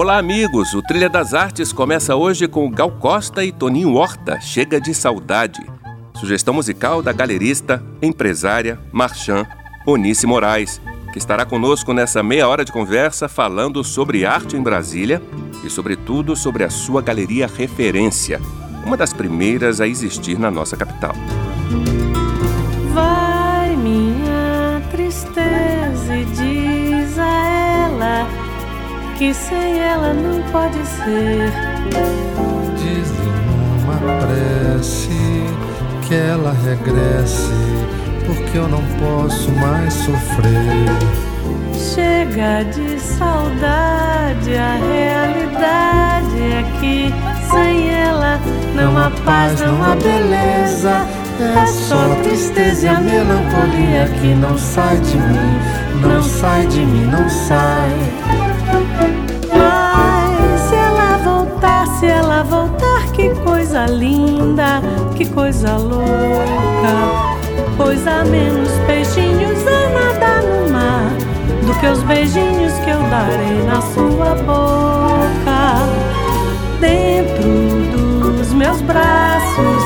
Olá, amigos! O Trilha das Artes começa hoje com Gal Costa e Toninho Horta, Chega de Saudade. Sugestão musical da galerista, empresária, marchand, Onice Moraes, que estará conosco nessa meia hora de conversa falando sobre arte em Brasília e, sobretudo, sobre a sua galeria Referência, uma das primeiras a existir na nossa capital. Vai que sem ela não pode ser. Diz-lhe numa prece que ela regresse, porque eu não posso mais sofrer. Chega de saudade, a realidade é que sem ela não há paz, não há beleza. É só tristeza e a melancolia que não sai de mim, não sai de mim, não sai. Voltar, que coisa linda, que coisa louca. Pois há menos peixinhos a nadar no mar do que os beijinhos que eu darei na sua boca. Dentro dos meus braços,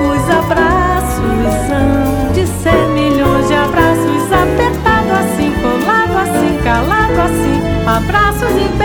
os abraços hão de ser milhões de abraços, apertado assim, colado assim, calado assim, abraços e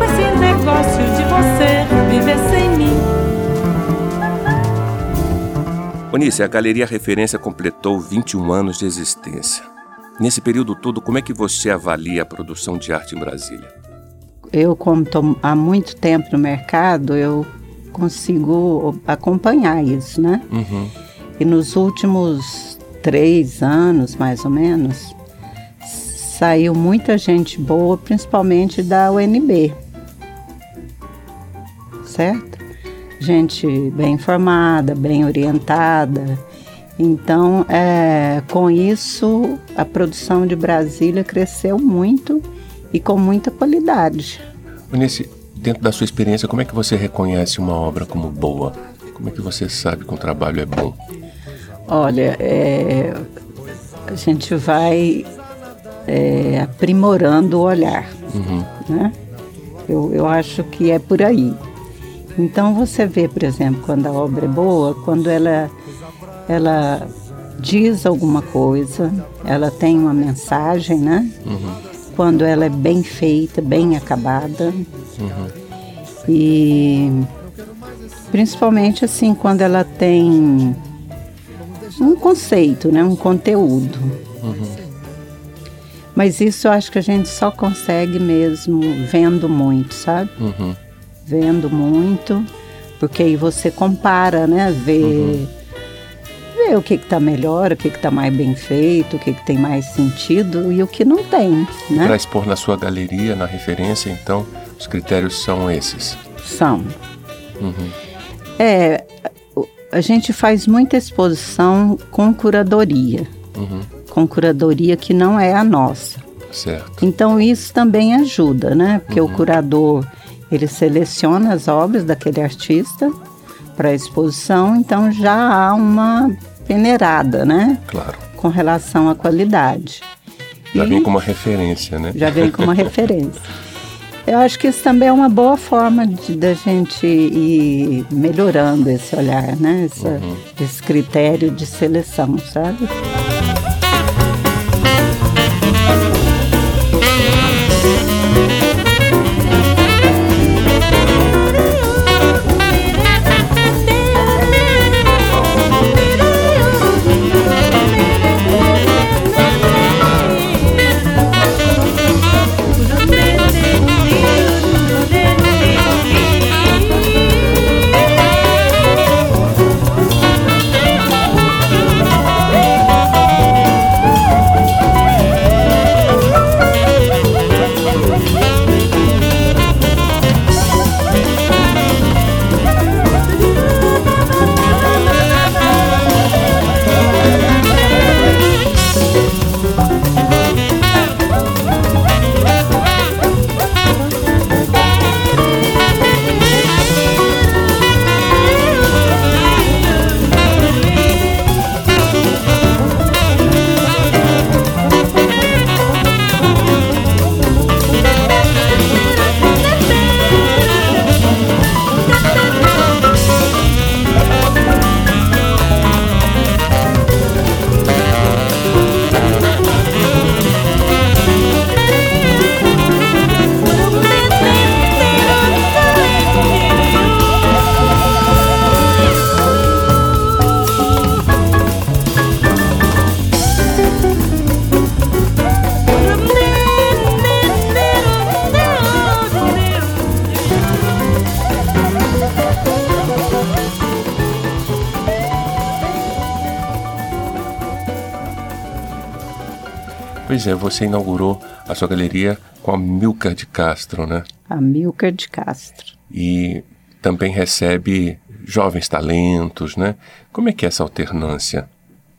com esse negócio de você viver sem mim. Onícia, a Galeria Referência completou 21 anos de existência. Nesse período todo, como é que você avalia a produção de arte em Brasília? Eu, como estou há muito tempo no mercado, eu consigo acompanhar isso, né? Uhum. E nos últimos três anos, mais ou menos, saiu muita gente boa, principalmente da UNB. Certo? Gente bem informada, bem orientada. Então, é, com isso, a produção de Brasília cresceu muito e com muita qualidade. Nesse, dentro da sua experiência, como é que você reconhece uma obra como boa? Como é que você sabe que um trabalho é bom? Olha, é, a gente vai é, aprimorando o olhar. Uhum. Né? Eu, eu acho que é por aí. Então você vê, por exemplo, quando a obra é boa, quando ela, ela diz alguma coisa, ela tem uma mensagem, né? Uhum. Quando ela é bem feita, bem acabada. Uhum. E principalmente assim, quando ela tem um conceito, né? Um conteúdo. Uhum. Mas isso eu acho que a gente só consegue mesmo vendo muito, sabe? Uhum. Vendo muito, porque aí você compara, né? Vê, uhum. vê o que está melhor, o que está mais bem feito, o que, que tem mais sentido e o que não tem. Né? Para expor na sua galeria, na referência, então, os critérios são esses? São. Uhum. É, a gente faz muita exposição com curadoria. Uhum com curadoria que não é a nossa. Certo. Então isso também ajuda, né? Porque uhum. o curador ele seleciona as obras daquele artista para a exposição, então já há uma peneirada, né? Claro. Com relação à qualidade. Já e vem como uma referência, né? Já vem como uma referência. Eu acho que isso também é uma boa forma de da gente ir melhorando esse olhar, né? Essa, uhum. Esse critério de seleção, sabe? Pois é, você inaugurou a sua galeria com a Milka de Castro, né? A Milka de Castro. E também recebe jovens talentos, né? Como é que é essa alternância?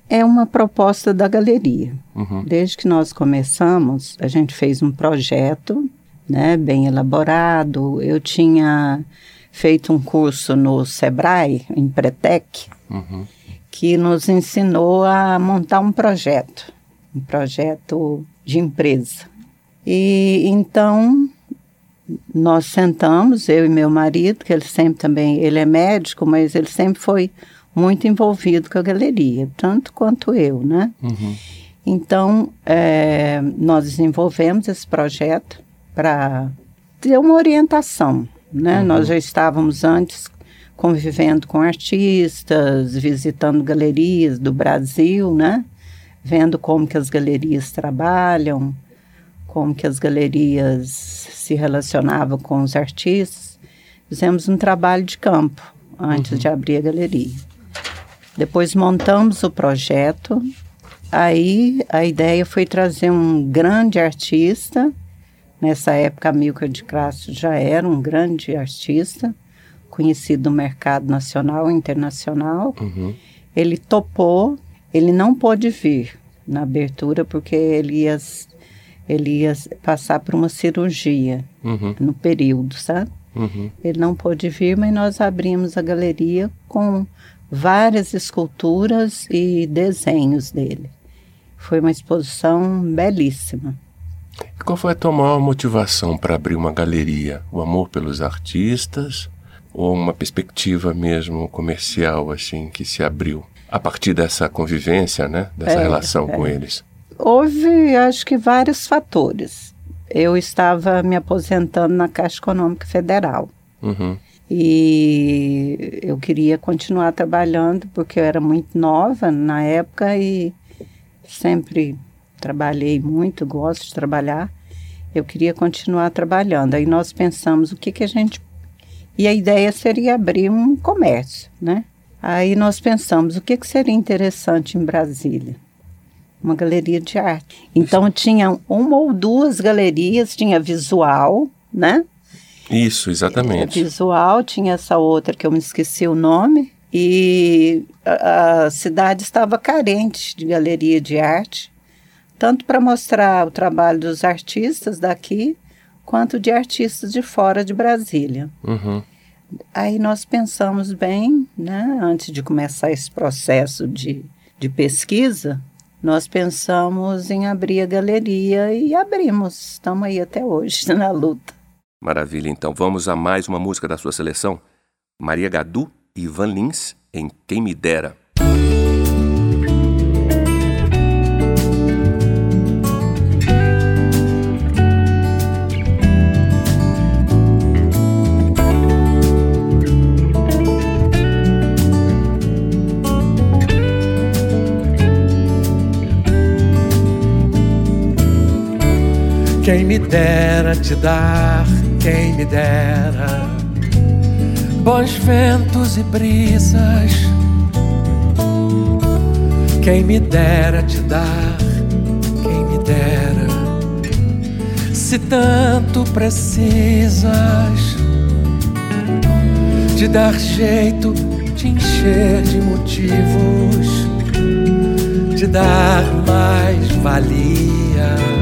É uma proposta da galeria. Uhum. Desde que nós começamos, a gente fez um projeto, né, bem elaborado. Eu tinha feito um curso no Sebrae, em Pretec, uhum. que nos ensinou a montar um projeto, um projeto de empresa. E então nós sentamos, eu e meu marido, que ele sempre também, ele é médico, mas ele sempre foi muito envolvido com a galeria, tanto quanto eu, né? Uhum. Então, é, nós desenvolvemos esse projeto para ter uma orientação, né? Uhum. Nós já estávamos antes convivendo com artistas, visitando galerias do Brasil, né? Vendo como que as galerias trabalham, como que as galerias se relacionavam com os artistas. Fizemos um trabalho de campo antes uhum. de abrir a galeria. Depois montamos o projeto. Aí a ideia foi trazer um grande artista. Nessa época, a Milka de Crasso já era um grande artista, conhecido no mercado nacional e internacional. Uhum. Ele topou, ele não pôde vir na abertura porque ele ia ele ia passar por uma cirurgia uhum. no período, sabe? Uhum. Ele não pôde vir, mas nós abrimos a galeria com várias esculturas e desenhos dele. Foi uma exposição belíssima. Qual foi a tua maior motivação para abrir uma galeria? O amor pelos artistas ou uma perspectiva mesmo comercial assim que se abriu a partir dessa convivência, né, dessa é, relação é. com eles? Houve, acho que, vários fatores. Eu estava me aposentando na Caixa Econômica Federal. Uhum. E eu queria continuar trabalhando porque eu era muito nova na época e sempre trabalhei muito, gosto de trabalhar. Eu queria continuar trabalhando. Aí nós pensamos o que que a gente e a ideia seria abrir um comércio, né? Aí nós pensamos o que que seria interessante em Brasília uma galeria de arte. Então tinha uma ou duas galerias, tinha visual, né? Isso, exatamente. É, visual, tinha essa outra que eu me esqueci o nome, e a, a cidade estava carente de galeria de arte, tanto para mostrar o trabalho dos artistas daqui, quanto de artistas de fora de Brasília. Uhum. Aí nós pensamos bem, né, antes de começar esse processo de, de pesquisa, nós pensamos em abrir a galeria e abrimos. Estamos aí até hoje na luta. Maravilha, então vamos a mais uma música da sua seleção. Maria Gadu e Ivan Lins em Quem Me Dera. Quem me dera te dar, quem me dera. Bons ventos e brisas. Quem me dera te dar, quem me dera, se tanto precisas, de dar jeito, de encher de motivos, de dar mais valia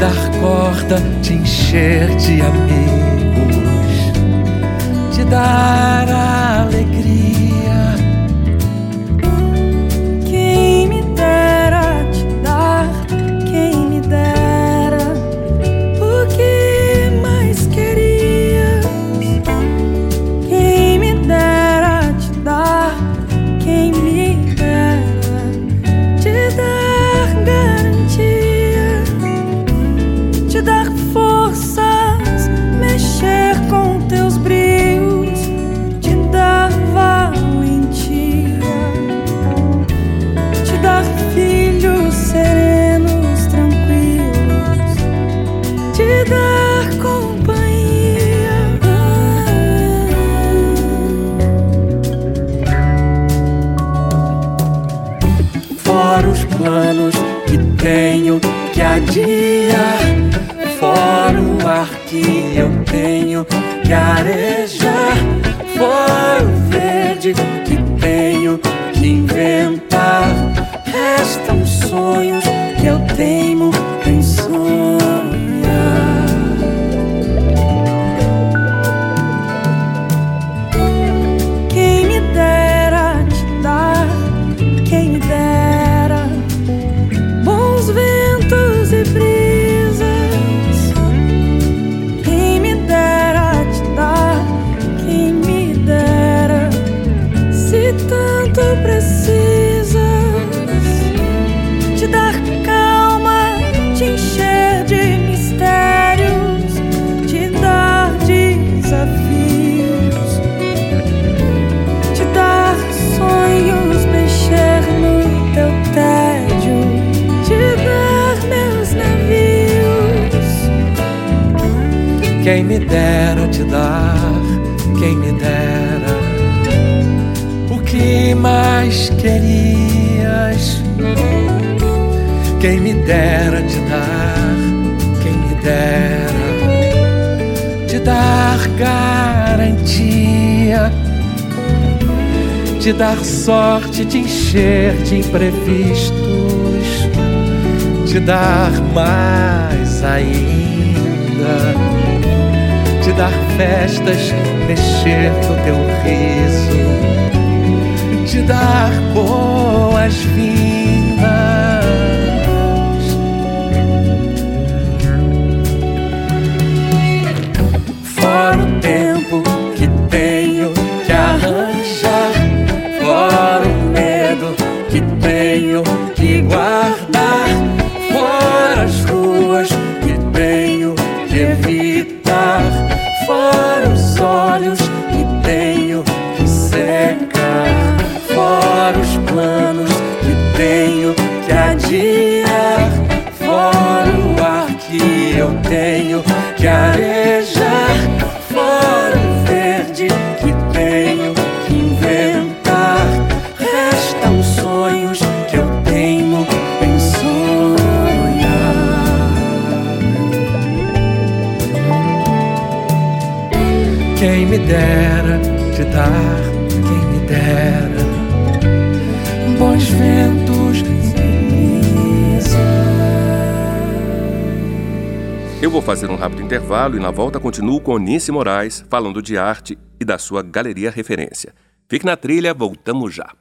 dar corda, te encher de amigos, te dar alegria. Tenho que mais querias. Quem me dera te dar, quem me dera te dar garantia, te dar sorte, te encher de imprevistos, te dar mais ainda. Te dar festas, mexer no teu riso, te dar boas-vindas. Fora o tempo que tenho que arranjar, fora o medo que tenho que guardar, fora as ruas que tenho que evitar, Quem me dera te dar, quem me dera bons ventos Eu vou fazer um rápido intervalo e na volta continuo com Onice Moraes falando de arte e da sua galeria referência. Fique na trilha, voltamos já.